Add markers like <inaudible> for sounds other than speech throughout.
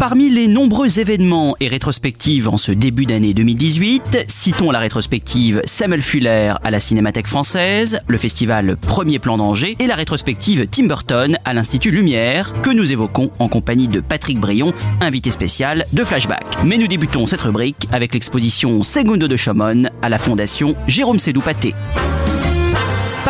Parmi les nombreux événements et rétrospectives en ce début d'année 2018, citons la rétrospective Samuel Fuller à la Cinémathèque française, le festival Premier Plan d'Angers et la rétrospective Tim Burton à l'Institut Lumière que nous évoquons en compagnie de Patrick Brion, invité spécial de Flashback. Mais nous débutons cette rubrique avec l'exposition Segundo de Chaumont à la Fondation Jérôme Sédou-Paté.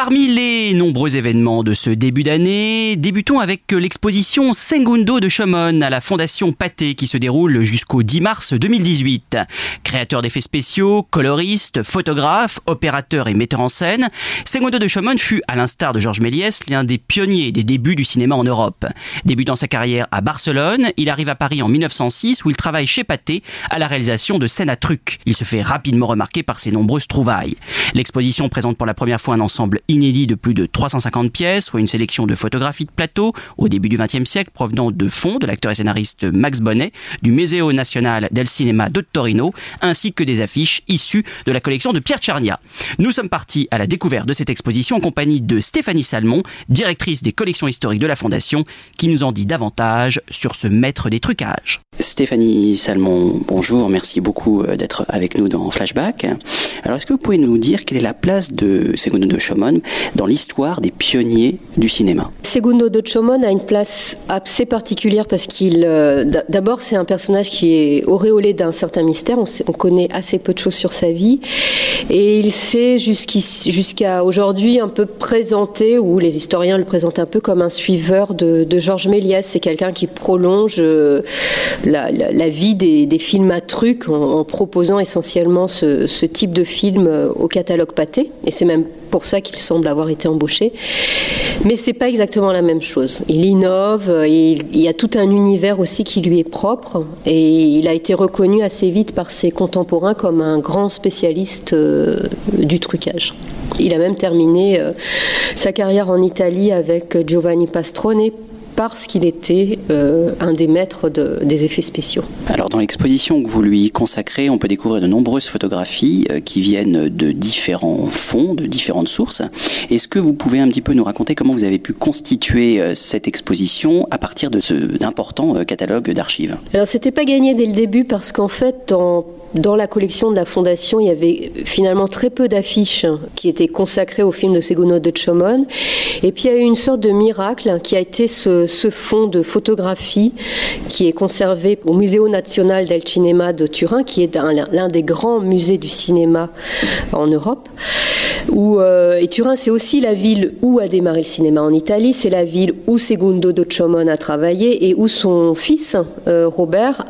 Parmi les nombreux événements de ce début d'année, débutons avec l'exposition Segundo de Chaumont à la Fondation Pathé qui se déroule jusqu'au 10 mars 2018. Créateur d'effets spéciaux, coloriste, photographe, opérateur et metteur en scène, Segundo de Chaumont fut, à l'instar de Georges Méliès, l'un des pionniers des débuts du cinéma en Europe. Débutant sa carrière à Barcelone, il arrive à Paris en 1906 où il travaille chez Pathé à la réalisation de scènes à trucs. Il se fait rapidement remarquer par ses nombreuses trouvailles. L'exposition présente pour la première fois un ensemble inédit de plus de 350 pièces, soit une sélection de photographies de plateau au début du XXe siècle provenant de fonds de l'acteur et scénariste Max Bonnet, du Museo Nacional del Cinema de Torino, ainsi que des affiches issues de la collection de Pierre Tcharnia. Nous sommes partis à la découverte de cette exposition en compagnie de Stéphanie Salmon, directrice des collections historiques de la Fondation, qui nous en dit davantage sur ce maître des trucages. Stéphanie Salmon, bonjour, merci beaucoup euh, d'être avec nous dans Flashback. Alors, est-ce que vous pouvez nous dire quelle est la place de Segundo de Chaumont dans l'histoire des pionniers du cinéma Segundo de Chaumont a une place assez particulière parce qu'il, euh, d'abord, c'est un personnage qui est auréolé d'un certain mystère. On, connaît assez peu de choses sur sa vie et il s'est jusqu'à aujourd'hui un peu présenté, ou les historiens le présentent un peu comme un suiveur de, de Georges Méliès. C'est quelqu'un qui prolonge euh, la, vie des, films à trucs en, proposant essentiellement ce, ce type de film euh, au catalogue pâté. Et c'est même pour ça qu'il semble avoir été embauché. Mais c'est pas exactement la même chose. Il innove, euh, il, y a tout un univers aussi qui lui est propre et il a été reconnu assez vite par ses contemporains comme un grand spécialiste euh, du trucage. Il a même terminé euh, sa carrière en Italie avec Giovanni Pastrone parce qu'il était euh, un des maîtres de- des effets spéciaux. Alors dans l'exposition que vous lui consacrez, on peut découvrir de nombreuses photographies euh, qui viennent de différents fonds, de différentes sources. Est-ce que vous pouvez un petit peu nous raconter comment vous avez pu constituer euh, cette exposition à partir de ce d'important euh, catalogue d'archives? Alors c'était pas gagné dès le début parce qu'en fait dans dans la collection de la Fondation, il y avait finalement très peu d'affiches qui étaient consacrées au film de Segundo de Chaumont. Et puis il y a eu une sorte de miracle qui a été ce, ce fonds de photographie qui est conservé au Museo Nazionale del Cinema de Turin, qui est un- l'un des grands musées du cinéma en Europe. Euh, et Turin, c'est aussi la ville où a démarré le cinéma en Italie. C'est la ville où Segundo de Chaumont a travaillé et où son fils, euh, Robert,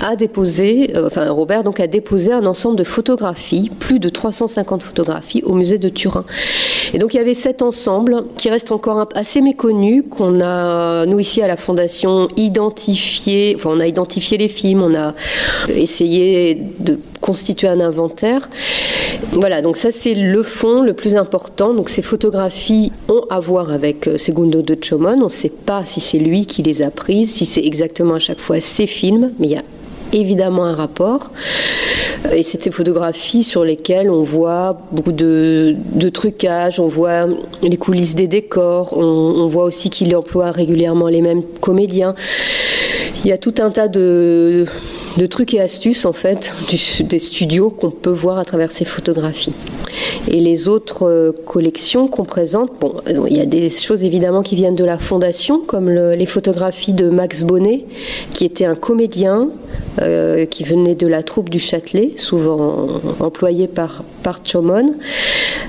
a déposé, euh, enfin Robert donc a déposé un ensemble de photographies, plus de 350 photographies au musée de Turin. Et donc il y avait cet ensemble qui reste encore assez méconnu, qu'on a nous ici à la fondation identifié, enfin on a identifié les films, on a essayé de constituer un inventaire. Voilà, donc ça c'est le fond le plus important. Donc ces photographies ont à voir avec euh, Segundo de Chaumont. On ne sait pas si c'est lui qui les a prises, si c'est exactement à chaque fois ses films, mais il y a évidemment un rapport. Et c'est des photographies sur lesquelles on voit beaucoup de, de trucage, on voit les coulisses des décors, on, voit aussi qu'il emploie régulièrement les mêmes comédiens. Il y a tout un tas de, de trucs et astuces en fait des studios qu'on peut voir à travers ces photographies. Et les autres euh, collections qu'on présente, bon, il y a des choses évidemment qui viennent de la fondation, comme les photographies de Max Bonnet, qui était un comédien euh, qui venait de la troupe du Châtelet, souvent employé par, par Chomon.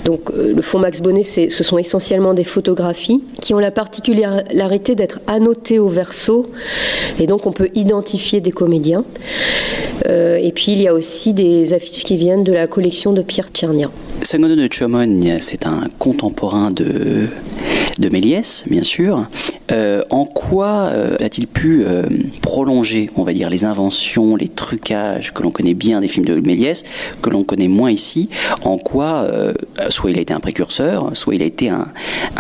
Donc euh, le fonds Max Bonnet, ce sont essentiellement des photographies qui ont la particularité d'être annotées au verso, et donc on peut identifier des comédiens. Et puis il y a aussi des affiches qui viennent de la collection de Pierre Tchernia. Sangono de Chomon, c'est un contemporain de, de Méliès, bien sûr. Euh, en quoi euh, a-t-il pu euh, prolonger, on va dire, les inventions, les trucages que l'on connaît bien des films de Méliès, que l'on connaît moins ici? En quoi, soit il a été un précurseur, soit il a été un,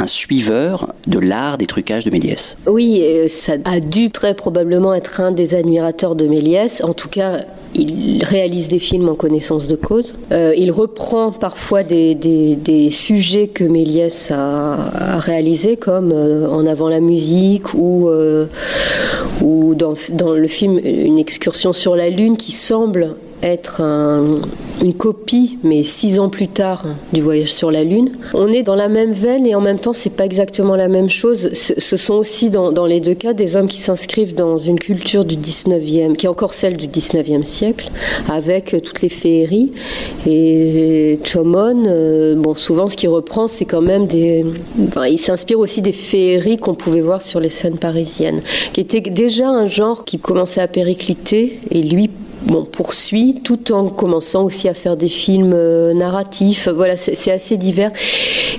suiveur de l'art des trucages de Méliès? Oui, ça a dû très probablement être un des admirateurs de Méliès. En tout cas, il réalise des films en connaissance de cause. Il reprend parfois des, des, sujets que Méliès a, a réalisés, comme euh, En avant la musique ou, euh, ou dans, dans, le film Une excursion sur la Lune, qui semble être une copie, mais six ans plus tard, du voyage sur la Lune. On est dans la même veine et en même temps, c'est pas exactement la même chose. Ce sont aussi, dans, les deux cas, des hommes qui s'inscrivent dans une culture du 19e, qui est encore celle du 19e siècle, avec toutes les féeries. Et Chomon, euh, bon, souvent, ce qu'il reprend, c'est quand même des. Enfin, il s'inspire aussi des féeries qu'on pouvait voir sur les scènes parisiennes, qui était déjà un genre qui commençait à péricliter, et lui bon, poursuit tout en commençant aussi à faire des films euh, narratifs. Voilà, c'est assez divers.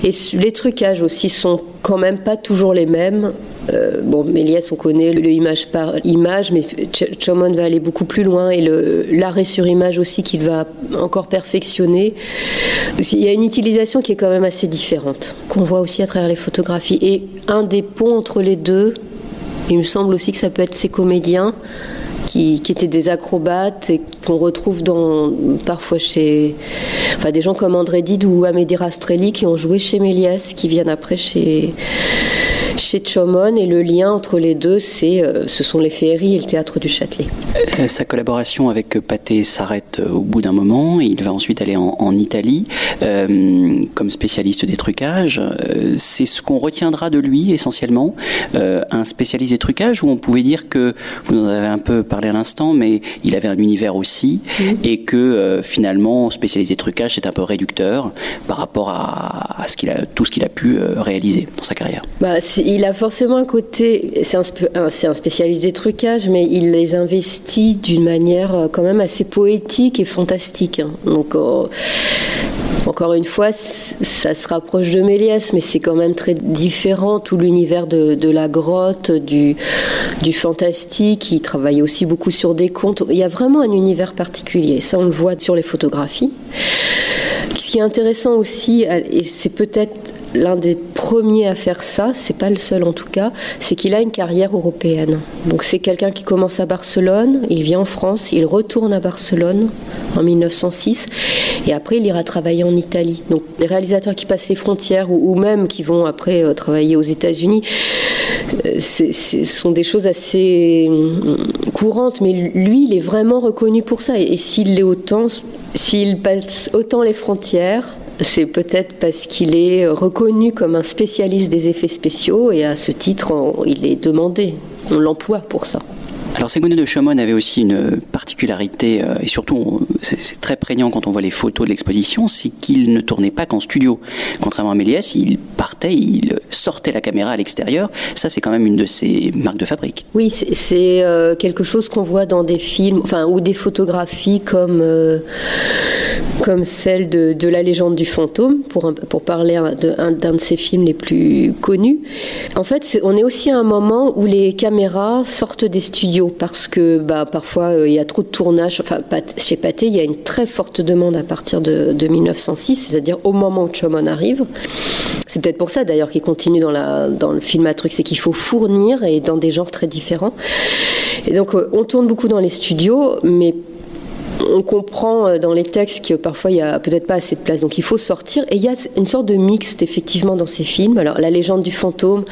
Et les trucages aussi sont quand même pas toujours les mêmes. Euh, bon, Méliès, on connaît le, image par image, mais Chomon va aller beaucoup plus loin et l'arrêt sur image aussi qu'il va encore perfectionner. Il y a une utilisation qui est quand même assez différente, qu'on voit aussi à travers les photographies. Et un des ponts entre les deux, il me semble aussi que ça peut être ces comédiens qui, étaient des acrobates et qu'on retrouve parfois chez des gens comme André Dide ou Amédée Rastrelli qui ont joué chez Méliès, qui viennent après chez chez Chomon et le lien entre les deux, c'est, euh, ce sont les féeries et le théâtre du Châtelet. Euh, sa collaboration avec Pathé s'arrête euh, au bout d'un moment. Il va ensuite aller en, Italie comme spécialiste des trucages. c'est ce qu'on retiendra de lui essentiellement, un spécialiste des trucages où on pouvait dire que, vous en avez un peu parlé à l'instant, mais il avait un univers aussi et que finalement, spécialiste des trucages, c'est un peu réducteur par rapport à, ce qu'il a, tout ce qu'il a pu réaliser dans sa carrière. Bah, il a forcément un côté, c'est un, spécialiste des trucages, mais il les investit d'une manière euh, quand même assez poétique et fantastique. Hein. Donc, euh, encore une fois, ça se rapproche de Méliès, mais c'est quand même très différent. Tout l'univers de, la grotte, du, du fantastique. Il travaille aussi beaucoup sur des contes. Il y a vraiment un univers particulier. Ça, on le voit sur les photographies. Ce qui est intéressant aussi, et c'est peut-être l'un des premiers à faire ça, c'est pas le seul en tout cas, c'est qu'il a une carrière européenne. Donc c'est quelqu'un qui commence à Barcelone, il vient en France, il retourne à Barcelone en 1906 et après il ira travailler en Italie. Donc les réalisateurs qui passent les frontières ou, même qui vont après euh, travailler aux États-Unis, euh, ce sont des choses assez euh, courantes, mais lui il est vraiment reconnu pour ça et, et s'il l'est autant, s'il passe autant les frontières, c'est peut-être parce qu'il est reconnu comme un spécialiste des effets spéciaux et à ce titre, il est demandé. On l'emploie pour ça. Alors Ségounet de Chaumont avait aussi une particularité, euh, et surtout c'est très prégnant quand on voit les photos de l'exposition, c'est qu'il ne tournait pas qu'en studio. Contrairement à Méliès, il partait, il sortait la caméra à l'extérieur. Ça, c'est quand même une de ses marques de fabrique. Oui, c'est euh, quelque chose qu'on voit dans des films, enfin, ou des photographies comme, euh, comme celle de, La légende du fantôme, pour, pour parler d'un de, de ses films les plus connus. En fait, on est aussi à un moment où les caméras sortent des studios parce que bah, parfois euh, il y a trop de tournage. Enfin, chez Pathé, il y a une très forte demande à partir de, 1906, c'est-à-dire au moment où Chomon arrive. C'est peut-être pour ça d'ailleurs qu'il continue dans, dans le film truc, c'est qu'il faut fournir et dans des genres très différents. Et donc euh, on tourne beaucoup dans les studios, mais on comprend dans les textes que parfois il n'y a peut-être pas assez de place, donc il faut sortir. Et il y a une sorte de mixte effectivement dans ces films. Alors la légende du fantôme,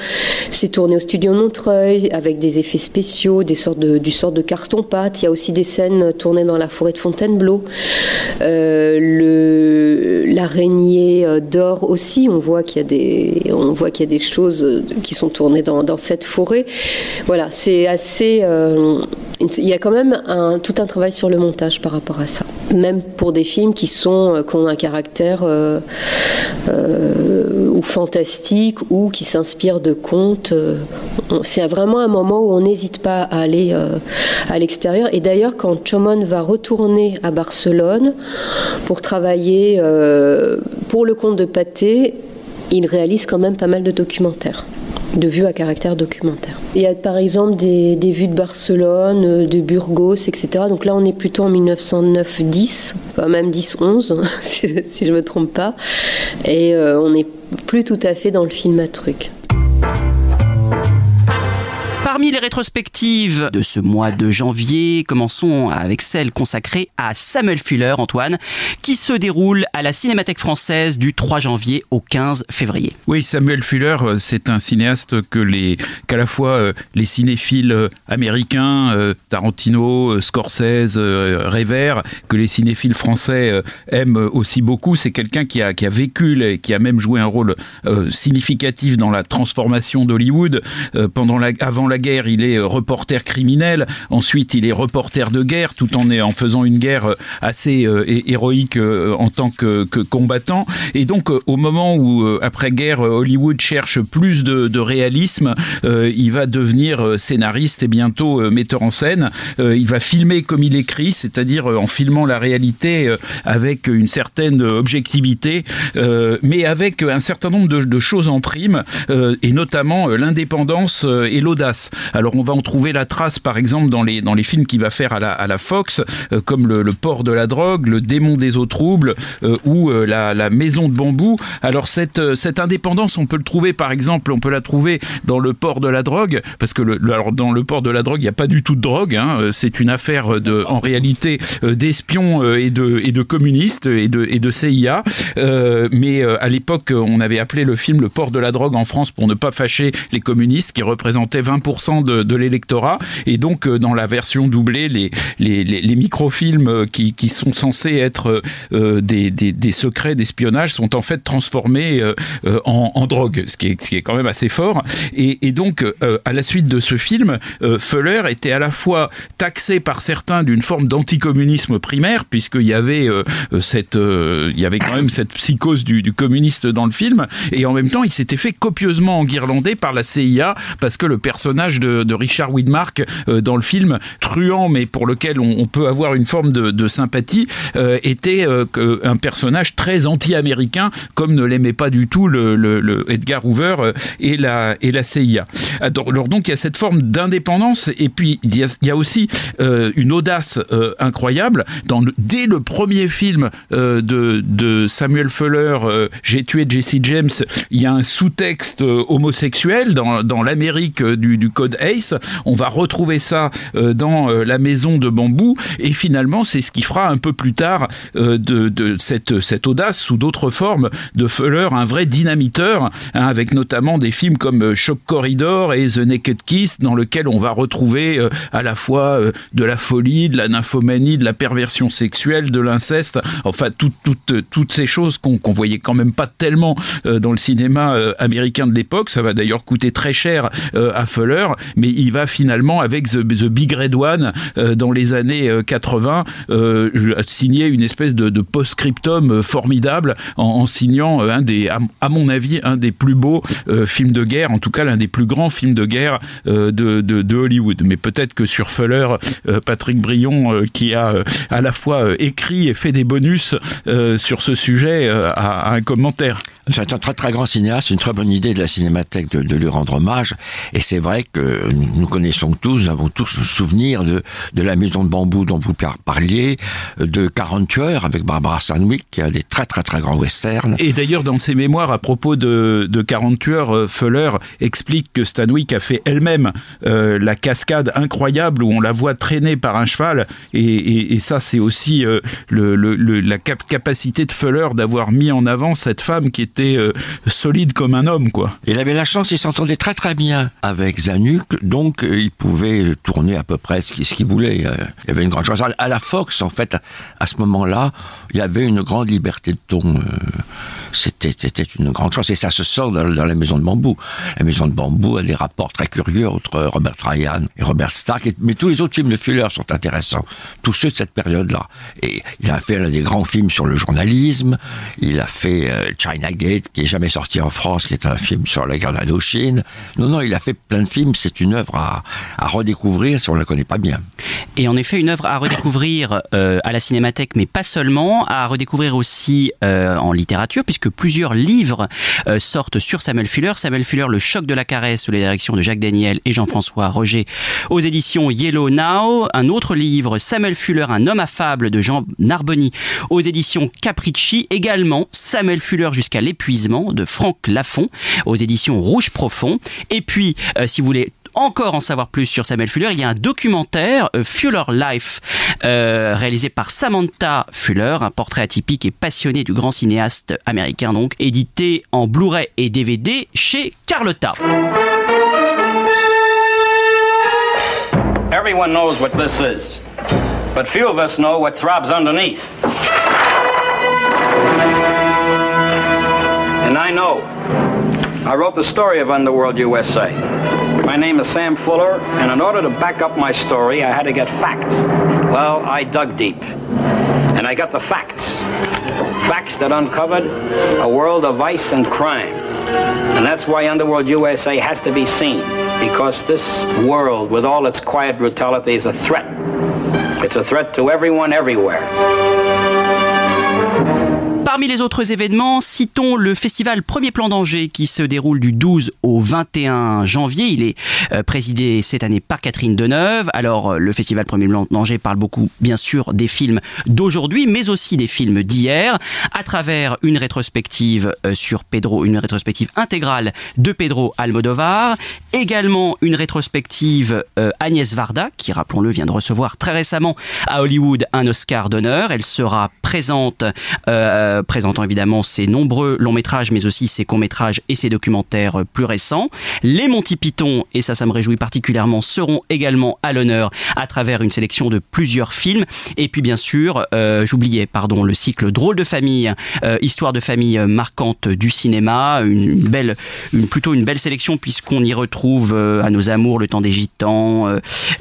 c'est tourné au studio Montreuil avec des effets spéciaux, des sortes de, du sort de carton-pâte. Il y a aussi des scènes tournées dans la forêt de Fontainebleau. Euh, l'araignée d'or aussi, on voit qu'il y a des, on choses qui sont tournées dans, cette forêt. Voilà, c'est assez. Euh, il y a quand même tout un travail sur le montage par rapport à ça. Même pour des films qui, sont, euh, qui ont un caractère euh, ou fantastique ou qui s'inspirent de contes. c'est vraiment un moment où on n'hésite pas à aller à l'extérieur. Et d'ailleurs, quand Chomon va retourner à Barcelone pour travailler pour le compte de Pathé, il réalise quand même pas mal de documentaires de vues à caractère documentaire. Il y a par exemple des, vues de Barcelone, euh, de Burgos, etc. Donc là, on est plutôt en 1909-10, même 10-11, <laughs> si, je ne me trompe pas. Et euh, on n'est plus tout à fait dans le film à truc. Parmi les rétrospectives de ce mois de janvier, commençons avec celle consacrée à Samuel Fuller, Antoine, qui se déroule à la Cinémathèque française du 3 janvier au 15 février. Oui, Samuel Fuller, euh, c'est un cinéaste que les, qu'à la fois euh, les cinéphiles euh, américains, Tarantino, Scorsese, Revere, que les cinéphiles français aiment aussi beaucoup. C'est quelqu'un qui a, qui a vécu, qui a même joué un rôle significatif dans la transformation d'Hollywood pendant la, avant la guerre il est euh, reporter criminel. Ensuite, il est reporter de guerre, tout en, faisant une guerre euh, assez euh, héroïque en tant que, combattant. Et donc, au moment où, après-guerre, Hollywood cherche plus de, réalisme, il va devenir scénariste et bientôt metteur en scène. il va filmer comme il écrit, c'est-à-dire en filmant la réalité avec une certaine objectivité, mais avec un certain nombre de choses en prime, et notamment l'indépendance et l'audace. Alors on va en trouver la trace par exemple dans les, dans les films qu'il va faire à la, à la Fox, euh, comme le, port de la drogue, le démon des eaux troubles euh, ou euh, la, la, maison de bambou. Alors cette, cette indépendance, on peut le trouver par exemple, on peut la trouver dans le port de la drogue, parce que le, alors dans le port de la drogue, il n'y a pas du tout de drogue, hein, c'est une affaire de, en réalité d'espions et de, et de communistes et de, et de CIA. mais à l'époque, on avait appelé le film Le port de la drogue en France pour ne pas fâcher les communistes qui représentaient 20% de, l'électorat. Et donc, euh, dans la version doublée, les, les, les, microfilms euh, qui, qui, sont censés être euh, des, des, des, secrets d'espionnage sont en fait transformés en, en, drogue, ce qui, est, qui est quand même assez fort. Et, et donc, à la suite de ce film, Fuller était à la fois taxé par certains d'une forme d'anticommunisme primaire, puisqu'il y avait cette, il y avait quand même cette psychose du, du, communiste dans le film, et en même temps, il s'était fait copieusement enguirlander par la CIA parce que le personnage de, Richard Widmark euh, dans le film, truand, mais pour lequel on, peut avoir une forme de, sympathie, euh, était euh, un personnage très anti-américain, comme ne l'aimait pas du tout le, Edgar Hoover et la, et la CIA. Alors donc il y a cette forme d'indépendance, et puis il y a, aussi une audace incroyable. Dans dès le premier film de, Samuel Fuller, J'ai tué Jesse James, il y a un sous-texte homosexuel dans, dans l'Amérique du, du code ACE. On va retrouver ça euh, dans euh, la maison de bambou et finalement c'est ce qui fera un peu plus tard euh, de, cette, cette audace sous d'autres formes de Fuller un vrai dynamiteur hein, avec notamment des films comme Shock Corridor et The Naked Kiss dans lequel on va retrouver à la fois de la folie, de la nymphomanie, de la perversion sexuelle, de l'inceste, enfin toutes toutes ces choses qu'on qu'on voyait quand même pas tellement dans le cinéma américain de l'époque. Ça va d'ailleurs coûter très cher à Fuller mais il va finalement avec The, Big Red One euh, dans les années 80 euh, euh, signer une espèce de, post-scriptum formidable en, signant un des, à, mon avis, un des plus beaux films de guerre, en tout cas l'un des plus grands films de guerre de, Hollywood. Mais peut-être que sur Fuller, Patrick Brion, qui a à la fois écrit et fait des bonus sur ce sujet, a, un commentaire. C'est un très très grand cinéaste, une très bonne idée de la cinémathèque de lui rendre hommage. Et c'est vrai que que nous connaissons tous, nous avons tous le souvenir de, de la maison de bambou dont vous parliez, de 40 tueurs avec Barbara Stanwyck, qui a des très très très grands westerns. Et d'ailleurs, dans ses mémoires à propos de, de 40 tueurs, euh, Fuller explique que Stanwyck a fait elle-même euh, la cascade incroyable où on la voit traîner par un cheval. Et, et, et ça, c'est aussi euh, le, le, la capacité de Fuller d'avoir mis en avant cette femme qui était euh, solide comme un homme, quoi. Il avait la chance, il s'entendait très très bien avec Donc euh, il pouvait tourner à peu près ce qu'il voulait. Euh, il y avait une grande chance. À la Fox, en fait, à ce moment-là, il y avait une grande liberté de ton. C'était une grande chance. Et ça se sort dans, la maison de bambou. La maison de bambou a des rapports très curieux entre Robert Ryan et Robert Stark. Mais tous les autres films de Fuller sont intéressants. Tous ceux de cette période-là. Et il a fait un des grands films sur le journalisme. Il a fait euh, China Gate, qui est jamais sorti en France, qui est un film sur la guerre d'Indochine. Non, non, il a fait plein de films. C'est une œuvre à, à, redécouvrir si on ne la connaît pas bien. Et en effet, une œuvre à redécouvrir euh, à la Cinémathèque, mais pas seulement, à redécouvrir aussi euh, en littérature, puisque plusieurs livres euh, sortent sur Samuel Fuller. Samuel Fuller, Le choc de la caresse, sous les directions de Jacques Daniel et Jean-François Roger, aux éditions Yellow Now. Un autre livre, Samuel Fuller, Un homme affable, de Jean Narboni, aux éditions Capricci. Également, Samuel Fuller jusqu'à l'épuisement, de Franck Lafont, aux éditions Rouge Profond. Et puis, euh, si vous voulez encore en savoir plus sur Samuel Fuller, il y a un documentaire, euh, Fuller Life, euh, réalisé par Samantha Fuller, un portrait atypique et passionné du grand cinéaste américain, donc édité en Blu-ray et DVD chez Carlotta. Everyone knows what this is, but few of us know what throbs underneath. And I know. I wrote the story of Underworld USA. My name is Sam Fuller, and in order to back up my story, I had to get facts. Well, I dug deep, and I got the facts. Facts that uncovered a world of vice and crime. And that's why Underworld USA has to be seen, because this world, with all its quiet brutality, is a threat. It's a threat to everyone, everywhere. Parmi les autres événements, citons le festival Premier Plan d'Angers qui se déroule du 12 au 21 janvier. Il est euh, présidé cette année par Catherine Deneuve. Alors, euh, le festival Premier Plan d'Angers parle beaucoup, bien sûr, des films d'aujourd'hui, mais aussi des films d'hier, à travers une rétrospective euh, sur Pedro, une rétrospective intégrale de Pedro Almodovar. Également une rétrospective Agnès Varda, qui, rappelons-le, vient de recevoir très récemment à Hollywood un Oscar d'honneur. Elle sera présente présentant évidemment ses nombreux longs métrages, mais aussi ses courts métrages et ses documentaires plus récents. Les Monty Python, et ça, ça me réjouit particulièrement, seront également à l'honneur à travers une sélection de plusieurs films. Et puis bien sûr, euh, j'oubliais, pardon, le cycle Drôle de famille, euh, histoire de famille marquante du cinéma, une, belle, plutôt une belle sélection puisqu'on y retrouve euh, à nos amours le temps des gitans,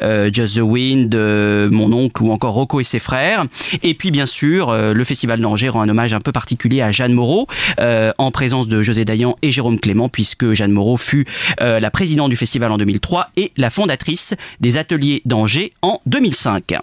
euh, Just the Wind, mon oncle ou encore Rocco et ses frères. Et puis bien sûr, le Festival d'Angers rend un hommage un peu particulier à Jeanne Moreau, euh, en présence de José Dayan et Jérôme Clément, puisque Jeanne Moreau fut euh, la présidente du festival en 2003 et la fondatrice des ateliers d'Angers en 2005.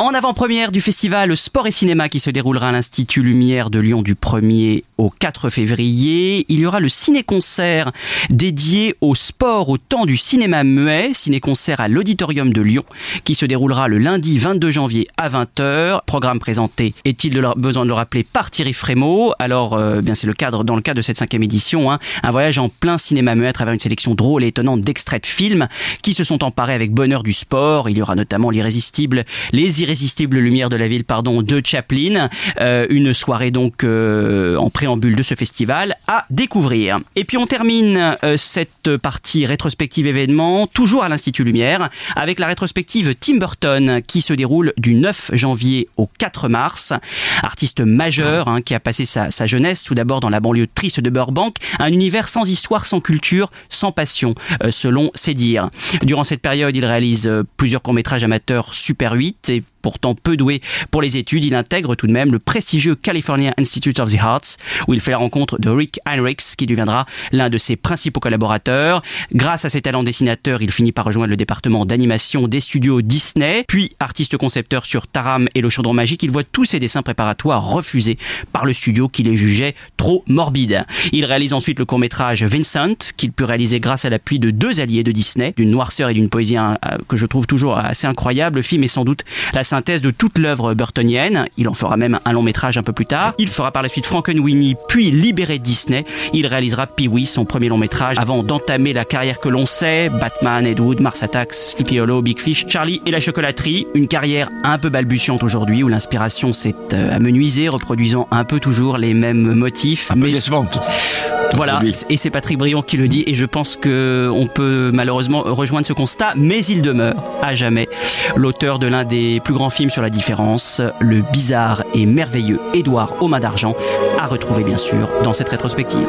En avant-première du festival Sport et Cinéma qui se déroulera à l'Institut Lumière de Lyon du 1er au 4 février, il y aura le ciné-concert dédié au sport au temps du cinéma muet, ciné-concert à l'Auditorium de Lyon qui se déroulera le lundi 22 janvier à 20h. Programme présenté, est-il besoin de le rappeler, par Thierry Frémaux. Alors, euh, bien c'est le cadre, dans le cadre de cette cinquième édition, hein, un voyage en plein cinéma muet à travers une sélection drôle et étonnante d'extraits de films qui se sont emparés avec bonheur du sport. Il y aura notamment l'irrésistible, les irrésistibles Irrésistible lumière de la ville, pardon, de Chaplin. Euh, une soirée donc euh, en préambule de ce festival à découvrir. Et puis on termine euh, cette partie rétrospective événement toujours à l'Institut Lumière avec la rétrospective Tim Burton qui se déroule du 9 janvier au 4 mars. Artiste majeur hein, qui a passé sa, sa jeunesse tout d'abord dans la banlieue triste de Burbank, un univers sans histoire, sans culture, sans passion, selon ses dires. Durant cette période, il réalise plusieurs courts-métrages amateurs Super 8 et Pourtant peu doué pour les études, il intègre tout de même le prestigieux California Institute of the Arts, où il fait la rencontre de Rick Heinrichs, qui deviendra l'un de ses principaux collaborateurs. Grâce à ses talents dessinateurs, il finit par rejoindre le département d'animation des studios Disney, puis artiste concepteur sur Taram et le chaudron magique, il voit tous ses dessins préparatoires refusés par le studio qui les jugeait trop morbides. Il réalise ensuite le court-métrage Vincent, qu'il peut réaliser grâce à l'appui de deux alliés de Disney, d'une noirceur et d'une poésie euh, que je trouve toujours assez incroyable. Le film est sans doute la synthèse de toute l'œuvre burtonienne. Il en fera même un long métrage un peu plus tard. Il fera par la suite Frankenweenie, puis libéré de Disney. Il réalisera Pee-wee, son premier long métrage, avant d'entamer la carrière que l'on sait, Batman, Ed Wood, Mars Attacks, Sleepy Hollow, Big Fish, Charlie et la chocolaterie. Une carrière un peu balbutiante aujourd'hui où l'inspiration s'est euh, amenuisée, reproduisant un peu toujours les mêmes motifs. Un mais... peu décevante. Voilà, et c'est Patrick Brion qui le dit, et je pense que on peut malheureusement rejoindre ce constat, mais il demeure à jamais l'auteur de l'un des plus grands films sur la différence, le bizarre et merveilleux Édouard Oma d'Argent, à retrouver bien sûr dans cette rétrospective.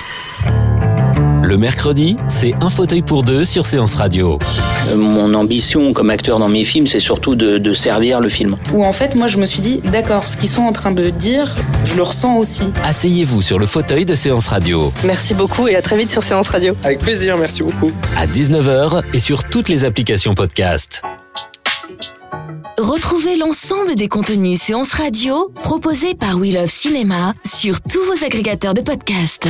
Le mercredi, c'est un fauteuil pour deux sur Séance Radio. Euh, mon ambition comme acteur dans mes films, c'est surtout de, de, servir le film. Où en fait, moi, je me suis dit, d'accord, ce qu'ils sont en train de dire, je le ressens aussi. Asseyez-vous sur le fauteuil de Séance Radio. Merci beaucoup et à très vite sur Séance Radio. Avec plaisir, merci beaucoup. À 19h et sur toutes les applications podcast. Retrouvez l'ensemble des contenus Séance Radio proposés par We Love Cinéma sur tous vos agrégateurs de podcasts.